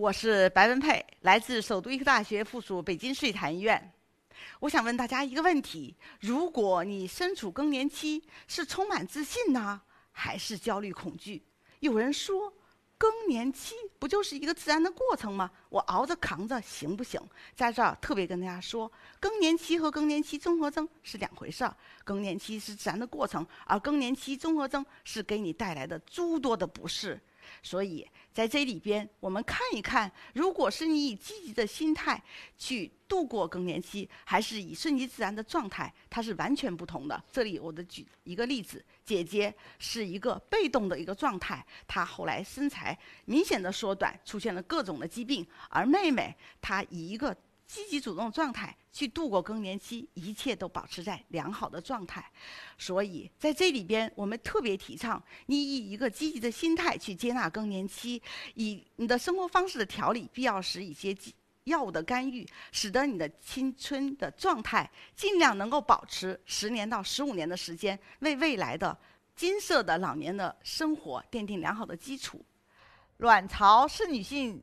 我是白文佩，来自首都医科大学附属北京市立坛医院。我想问大家一个问题：如果你身处更年期，是充满自信呢，还是焦虑恐惧？有人说，更年期不就是一个自然的过程吗？我熬着扛着行不行？在这儿特别跟大家说，更年期和更年期综合征是两回事儿。更年期是自然的过程，而更年期综合征是给你带来的诸多的不适。所以，在这里边，我们看一看，如果是你以积极的心态去度过更年期，还是以顺其自然的状态，它是完全不同的。这里我的举一个例子：姐姐是一个被动的一个状态，她后来身材明显的缩短，出现了各种的疾病；而妹妹她以一个积极主动状态去度过更年期，一切都保持在良好的状态。所以在这里边，我们特别提倡你以一个积极的心态去接纳更年期，以你的生活方式的调理，必要时一些药物的干预，使得你的青春的状态尽量能够保持十年到十五年的时间，为未来的金色的老年的生活奠定良好的基础。卵巢是女性。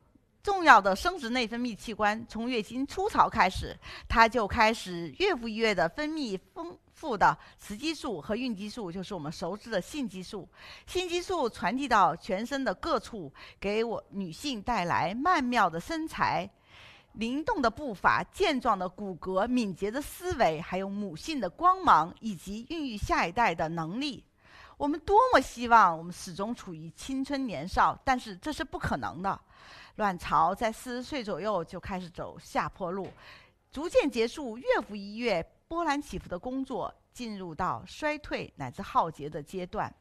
重要的生殖内分泌器官，从月经初潮开始，它就开始月复一月的分泌丰富的雌激素和孕激素，就是我们熟知的性激素。性激素传递到全身的各处，给我女性带来曼妙的身材、灵动的步伐、健壮的骨骼、敏捷的思维，还有母性的光芒以及孕育下一代的能力。我们多么希望我们始终处于青春年少，但是这是不可能的。卵巢在四十岁左右就开始走下坡路，逐渐结束月复一月波澜起伏的工作，进入到衰退乃至浩劫的阶段。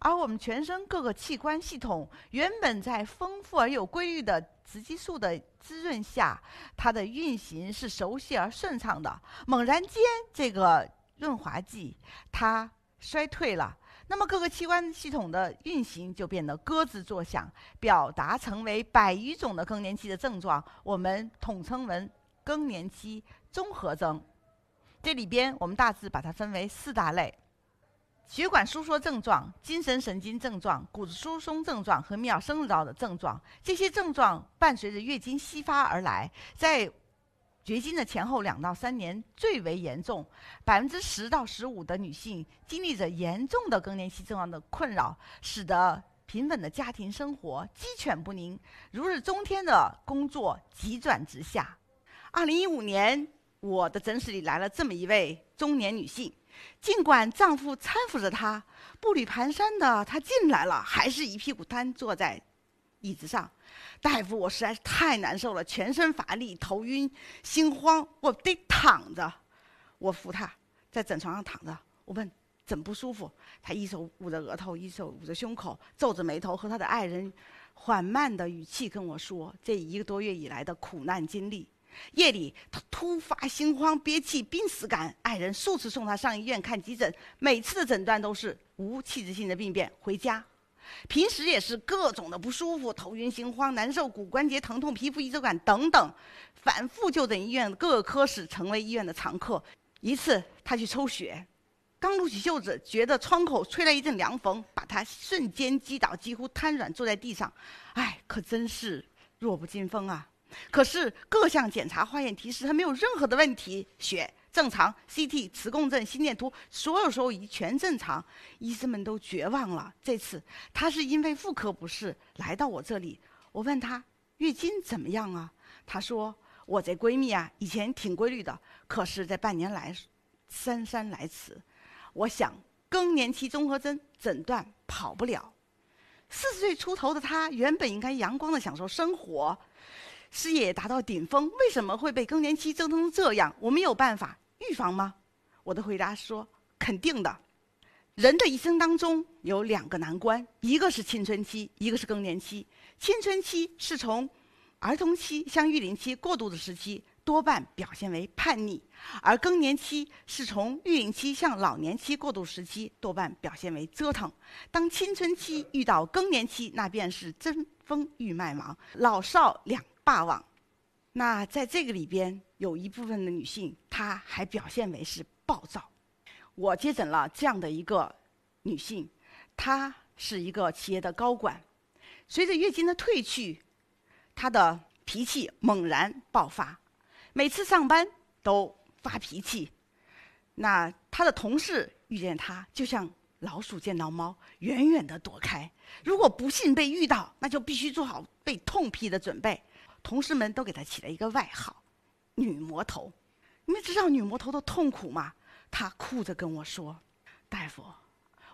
而我们全身各个器官系统原本在丰富而有规律的雌激素的滋润下，它的运行是熟悉而顺畅的。猛然间，这个润滑剂它衰退了。那么各个器官系统的运行就变得咯吱作响，表达成为百余种的更年期的症状，我们统称为更年期综合征。这里边我们大致把它分为四大类：血管收缩症状、精神神经症状、骨质疏松症状和泌尿生殖道的症状。这些症状伴随着月经稀发而来，在绝经的前后两到三年最为严重，百分之十到十五的女性经历着严重的更年期症状的困扰，使得平稳的家庭生活鸡犬不宁，如日中天的工作急转直下。二零一五年，我的诊室里来了这么一位中年女性，尽管丈夫搀扶着她，步履蹒跚的她进来了，还是一屁股瘫坐在椅子上。大夫，我实在是太难受了，全身乏力、头晕、心慌，我得躺着。我扶他在枕床上躺着，我问怎么不舒服？他一手捂着额头，一手捂着胸口，皱着眉头，和他的爱人缓慢的语气跟我说这一个多月以来的苦难经历。夜里他突发心慌、憋气、濒死感，爱人数次送他上医院看急诊，每次的诊断都是无器质性的病变，回家。平时也是各种的不舒服，头晕心慌、难受、骨关节疼痛、皮肤异周感等等，反复就诊医院各科室，成为医院的常客。一次他去抽血，刚撸起袖子，觉得窗口吹来一阵凉风，把他瞬间击倒，几乎瘫软坐在地上。哎，可真是弱不禁风啊！可是各项检查化验提示他没有任何的问题，血。正常，CT、磁共振、心电图，所有所有仪全正常，医生们都绝望了。这次他是因为妇科不适来到我这里，我问他月经怎么样啊？他说我这闺蜜啊，以前挺规律的，可是这半年来姗姗来迟。我想更年期综合征诊断跑不了。四十岁出头的她，原本应该阳光的享受生活，事业达到顶峰，为什么会被更年期折腾成这样？我没有办法。预防吗？我的回答说肯定的。人的一生当中有两个难关，一个是青春期，一个是更年期。青春期是从儿童期向育龄期过渡的时期，多半表现为叛逆；而更年期是从育龄期向老年期过渡时期，多半表现为折腾。当青春期遇到更年期，那便是争锋欲麦芒，老少两霸王。那在这个里边，有一部分的女性，她还表现为是暴躁。我接诊了这样的一个女性，她是一个企业的高管。随着月经的褪去，她的脾气猛然爆发，每次上班都发脾气。那他的同事遇见他，就像老鼠见到猫，远远的躲开。如果不幸被遇到，那就必须做好被痛批的准备。同事们都给他起了一个外号“女魔头”。你们知道女魔头的痛苦吗？她哭着跟我说：“大夫。”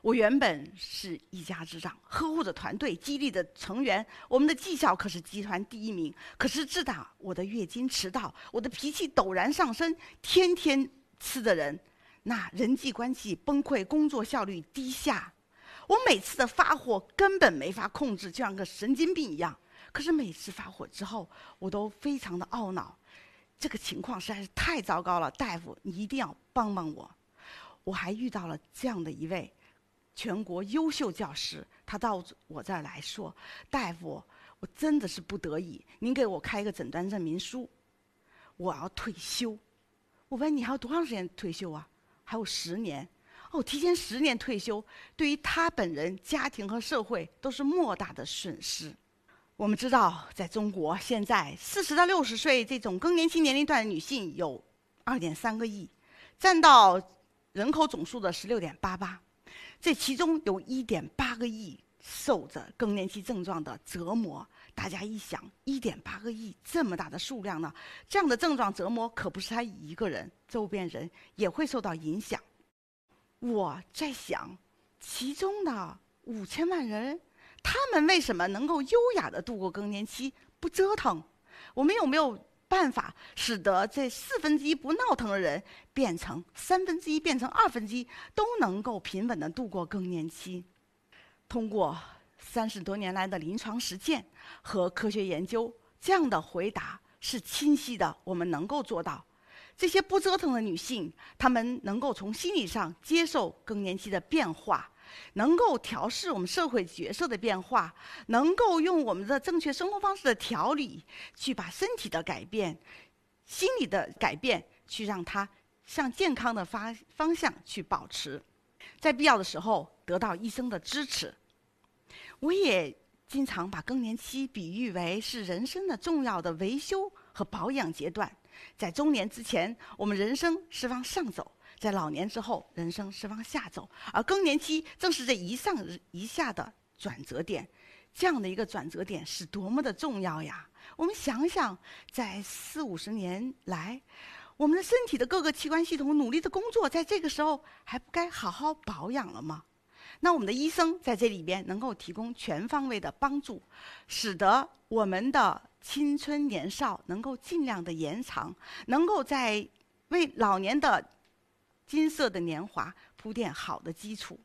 我原本是一家之长，呵护着团队，激励着成员，我们的绩效可是集团第一名。可是自打我的月经迟到，我的脾气陡然上升，天天吃的人，那人际关系崩溃，工作效率低下。我每次的发火根本没法控制，就像个神经病一样。可是每次发火之后，我都非常的懊恼，这个情况实在是太糟糕了。大夫，你一定要帮帮我。我还遇到了这样的一位。全国优秀教师，他到我这儿来说：“大夫，我真的是不得已，您给我开一个诊断证明书，我要退休。”我问你还有多长时间退休啊？还有十年。哦，提前十年退休，对于他本人、家庭和社会都是莫大的损失。我们知道，在中国现在四十到六十岁这种更年期年龄段的女性有二点三个亿，占到人口总数的十六点八八。这其中有一点八个亿受着更年期症状的折磨，大家一想，一点八个亿这么大的数量呢，这样的症状折磨可不是他一个人，周边人也会受到影响。我在想，其中的五千万人，他们为什么能够优雅的度过更年期，不折腾？我们有没有？办法使得这四分之一不闹腾的人变成三分之一，变成二分之一，都能够平稳的度过更年期。通过三十多年来的临床实践和科学研究，这样的回答是清晰的。我们能够做到，这些不折腾的女性，她们能够从心理上接受更年期的变化。能够调试我们社会角色的变化，能够用我们的正确生活方式的调理，去把身体的改变、心理的改变，去让它向健康的发方向去保持，在必要的时候得到医生的支持。我也经常把更年期比喻为是人生的重要的维修和保养阶段，在中年之前，我们人生是往上走。在老年之后，人生是往下走，而更年期正是这一上一下的转折点。这样的一个转折点是多么的重要呀！我们想想，在四五十年来，我们的身体的各个器官系统努力的工作，在这个时候还不该好好保养了吗？那我们的医生在这里边能够提供全方位的帮助，使得我们的青春年少能够尽量的延长，能够在为老年的。金色的年华铺垫好的基础，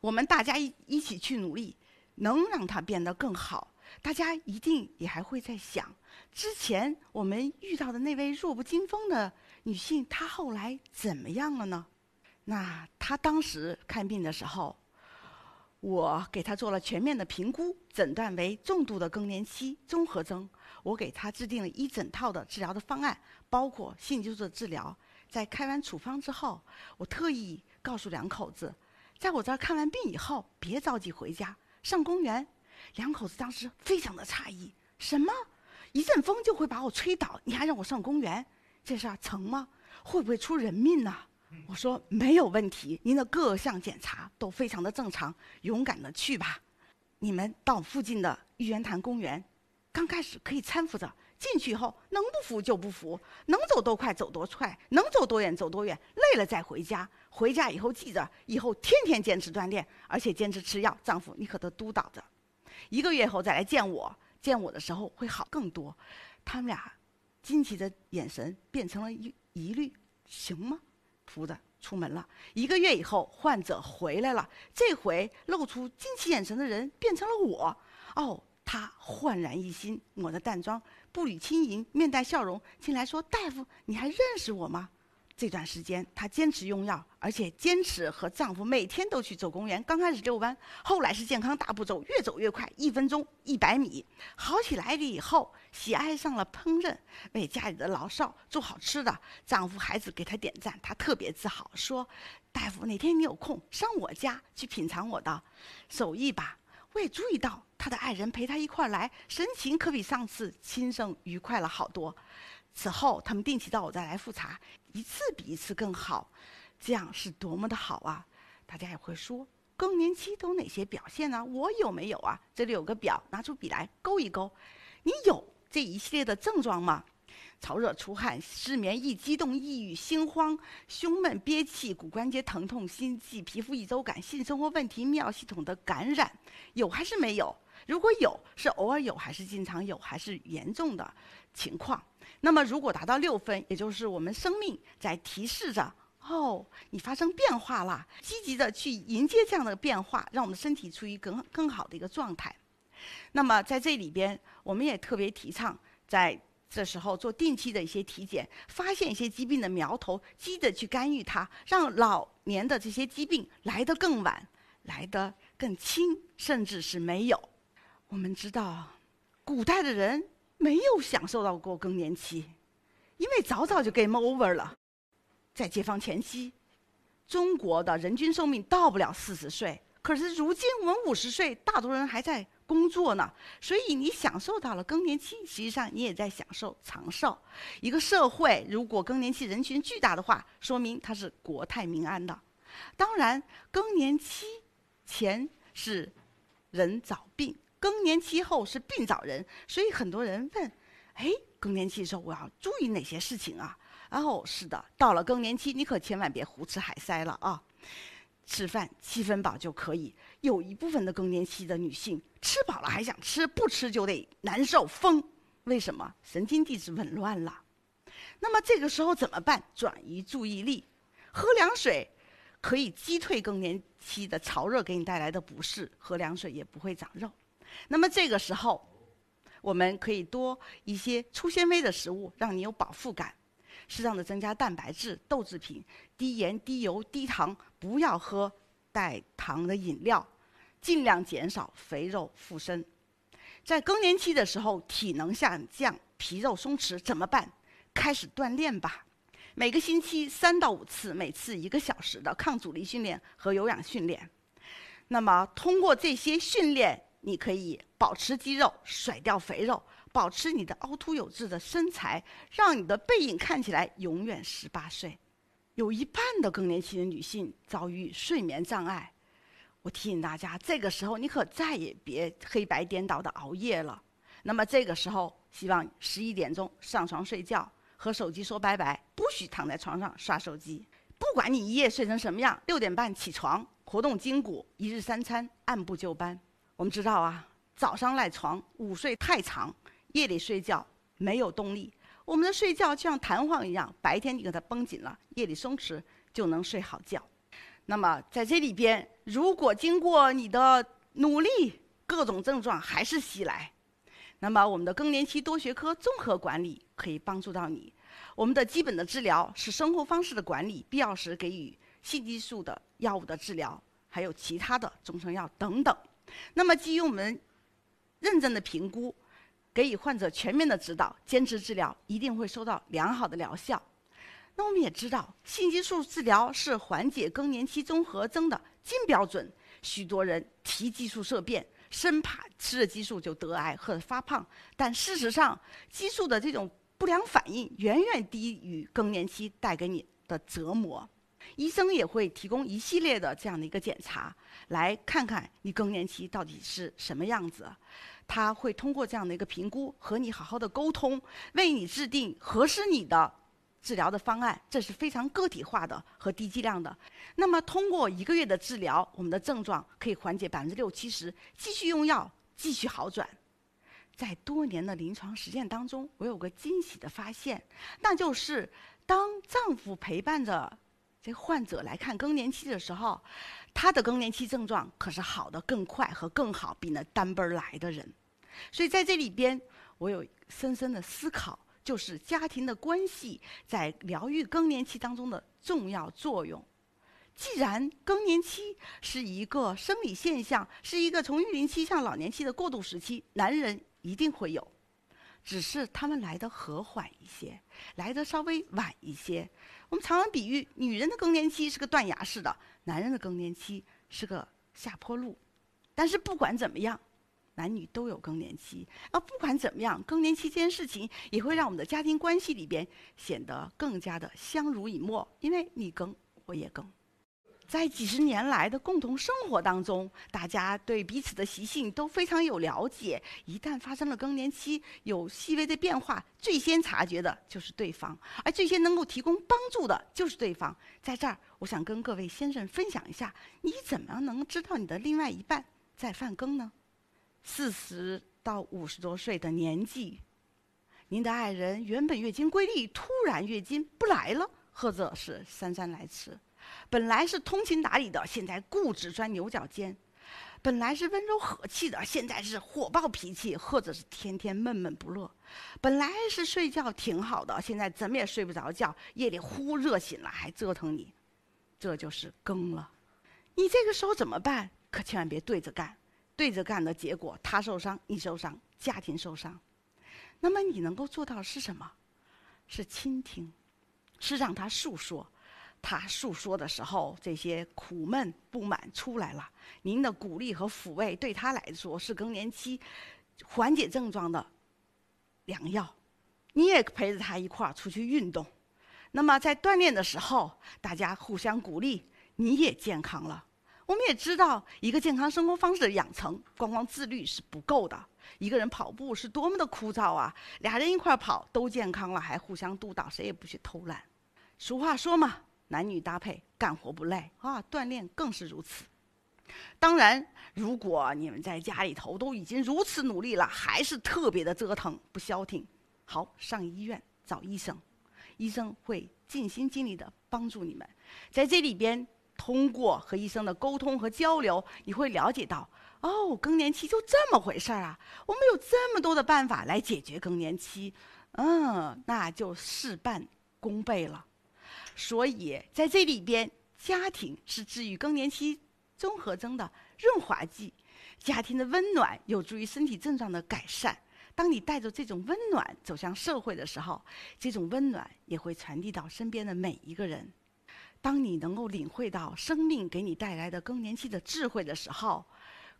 我们大家一一起去努力，能让它变得更好。大家一定也还会在想，之前我们遇到的那位弱不禁风的女性，她后来怎么样了呢？那她当时看病的时候，我给她做了全面的评估，诊断为重度的更年期综合征。我给她制定了一整套的治疗的方案，包括性激素的治疗。在开完处方之后，我特意告诉两口子，在我这儿看完病以后，别着急回家，上公园。两口子当时非常的诧异：什么？一阵风就会把我吹倒，你还让我上公园？这事儿成吗？会不会出人命呢？我说没有问题，您的各项检查都非常的正常，勇敢的去吧。你们到附近的玉渊潭公园，刚开始可以搀扶着。进去以后，能不服就不服，能走多快走多快，能走多远走多远，累了再回家。回家以后记着，以后天天坚持锻炼，而且坚持吃药。丈夫，你可得督导着。一个月后再来见我，见我的时候会好更多。他们俩惊奇的眼神变成了疑疑虑，行吗？扶着出门了。一个月以后，患者回来了，这回露出惊奇眼神的人变成了我。哦，他焕然一新，抹着淡妆。步履轻盈，面带笑容，进来说：“大夫，你还认识我吗？”这段时间，她坚持用药，而且坚持和丈夫每天都去走公园。刚开始遛弯，后来是健康大步走，越走越快，一分钟一百米。好起来了以后，喜爱上了烹饪，为家里的老少做好吃的。丈夫、孩子给她点赞，她特别自豪，说：“大夫，哪天你有空上我家去品尝我的手艺吧？”我也注意到。他的爱人陪他一块儿来，神情可比上次轻松愉快了好多。此后，他们定期到我再来复查，一次比一次更好，这样是多么的好啊！大家也会说，更年期都有哪些表现呢？我有没有啊？这里有个表，拿出笔来勾一勾。你有这一系列的症状吗？潮热、出汗、失眠、易激动、抑郁、心慌、胸闷、憋气、骨关节疼痛、心悸、皮肤易周感、性生活问题、泌尿系统的感染，有还是没有？如果有，是偶尔有还是经常有，还是严重的情况？那么，如果达到六分，也就是我们生命在提示着哦，你发生变化了，积极的去迎接这样的变化，让我们身体处于更更好的一个状态。那么，在这里边，我们也特别提倡在这时候做定期的一些体检，发现一些疾病的苗头，积极去干预它，让老年的这些疾病来得更晚，来得更轻，甚至是没有。我们知道，古代的人。没有享受到过更年期，因为早早就 game over 了。在解放前夕，中国的人均寿命到不了四十岁，可是如今我们五十岁，大多人还在工作呢。所以你享受到了更年期，实际上你也在享受长寿。一个社会如果更年期人群巨大的话，说明它是国泰民安的。当然，更年期前是人早病。更年期后是病早人，所以很多人问：哎，更年期的时候我要注意哪些事情啊？然后是的，到了更年期，你可千万别胡吃海塞了啊！吃饭七分饱就可以。有一部分的更年期的女性吃饱了还想吃，不吃就得难受疯。为什么？神经递质紊乱了。那么这个时候怎么办？转移注意力，喝凉水可以击退更年期的潮热给你带来的不适，喝凉水也不会长肉。那么这个时候，我们可以多一些粗纤维的食物，让你有饱腹感；适当的增加蛋白质、豆制品，低盐、低油、低糖，不要喝带糖的饮料，尽量减少肥肉附身。在更年期的时候，体能下降、皮肉松弛，怎么办？开始锻炼吧，每个星期三到五次，每次一个小时的抗阻力训练和有氧训练。那么通过这些训练。你可以保持肌肉，甩掉肥肉，保持你的凹凸有致的身材，让你的背影看起来永远十八岁。有一半的更年期的女性遭遇睡眠障碍，我提醒大家，这个时候你可再也别黑白颠倒的熬夜了。那么这个时候，希望十一点钟上床睡觉，和手机说拜拜，不许躺在床上刷手机。不管你一夜睡成什么样，六点半起床，活动筋骨，一日三餐按部就班。我们知道啊，早上赖床，午睡太长，夜里睡觉没有动力。我们的睡觉就像弹簧一样，白天你给它绷紧了，夜里松弛就能睡好觉。那么在这里边，如果经过你的努力，各种症状还是袭来，那么我们的更年期多学科综合管理可以帮助到你。我们的基本的治疗是生活方式的管理，必要时给予性激素的药物的治疗，还有其他的中成药等等。那么，基于我们认真的评估，给予患者全面的指导，坚持治疗，一定会收到良好的疗效。那我们也知道，性激素治疗是缓解更年期综合征的金标准。许多人提激素色变，生怕吃了激素就得癌或者发胖，但事实上，激素的这种不良反应远远低于更年期带给你的折磨。医生也会提供一系列的这样的一个检查，来看看你更年期到底是什么样子。他会通过这样的一个评估和你好好的沟通，为你制定合适你的治疗的方案。这是非常个体化的和低剂量的。那么通过一个月的治疗，我们的症状可以缓解百分之六七十，继续用药继续好转。在多年的临床实践当中，我有个惊喜的发现，那就是当丈夫陪伴着。这患者来看更年期的时候，他的更年期症状可是好的更快和更好，比那单奔来的人。所以在这里边，我有深深的思考，就是家庭的关系在疗愈更年期当中的重要作用。既然更年期是一个生理现象，是一个从育龄期向老年期的过渡时期，男人一定会有，只是他们来的和缓一些，来的稍微晚一些。我们常常比喻，女人的更年期是个断崖式的，男人的更年期是个下坡路。但是不管怎么样，男女都有更年期，而不管怎么样，更年期这件事情也会让我们的家庭关系里边显得更加的相濡以沫，因为你更，我也更。在几十年来的共同生活当中，大家对彼此的习性都非常有了解。一旦发生了更年期，有细微的变化，最先察觉的就是对方，而最先能够提供帮助的就是对方。在这儿，我想跟各位先生分享一下，你怎么能知道你的另外一半在犯更呢？四十到五十多岁的年纪，您的爱人原本月经规律，突然月经不来了，或者是姗姗来迟。本来是通情达理的，现在固执钻牛角尖；本来是温柔和气的，现在是火爆脾气，或者是天天闷闷不乐；本来是睡觉挺好的，现在怎么也睡不着觉，夜里忽热醒了还折腾你，这就是更了。你这个时候怎么办？可千万别对着干，对着干的结果他受伤，你受伤，家庭受伤。那么你能够做到的是什么？是倾听，是让他诉说。他诉说的时候，这些苦闷不满出来了。您的鼓励和抚慰对他来说是更年期缓解症状的良药。你也陪着他一块儿出去运动。那么在锻炼的时候，大家互相鼓励，你也健康了。我们也知道，一个健康生活方式的养成，光光自律是不够的。一个人跑步是多么的枯燥啊！俩人一块跑都健康了，还互相督导，谁也不许偷懒。俗话说嘛。男女搭配干活不累啊，锻炼更是如此。当然，如果你们在家里头都已经如此努力了，还是特别的折腾不消停，好上医院找医生，医生会尽心尽力的帮助你们。在这里边，通过和医生的沟通和交流，你会了解到，哦，更年期就这么回事儿啊！我们有这么多的办法来解决更年期，嗯，那就事半功倍了。所以在这里边，家庭是治愈更年期综合征的润滑剂，家庭的温暖有助于身体症状的改善。当你带着这种温暖走向社会的时候，这种温暖也会传递到身边的每一个人。当你能够领会到生命给你带来的更年期的智慧的时候，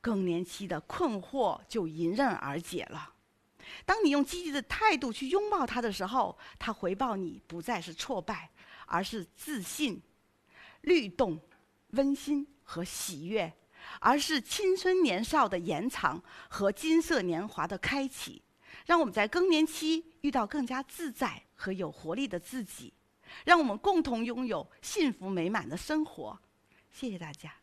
更年期的困惑就迎刃而解了。当你用积极的态度去拥抱它的时候，它回报你不再是挫败。而是自信、律动、温馨和喜悦，而是青春年少的延长和金色年华的开启，让我们在更年期遇到更加自在和有活力的自己，让我们共同拥有幸福美满的生活。谢谢大家。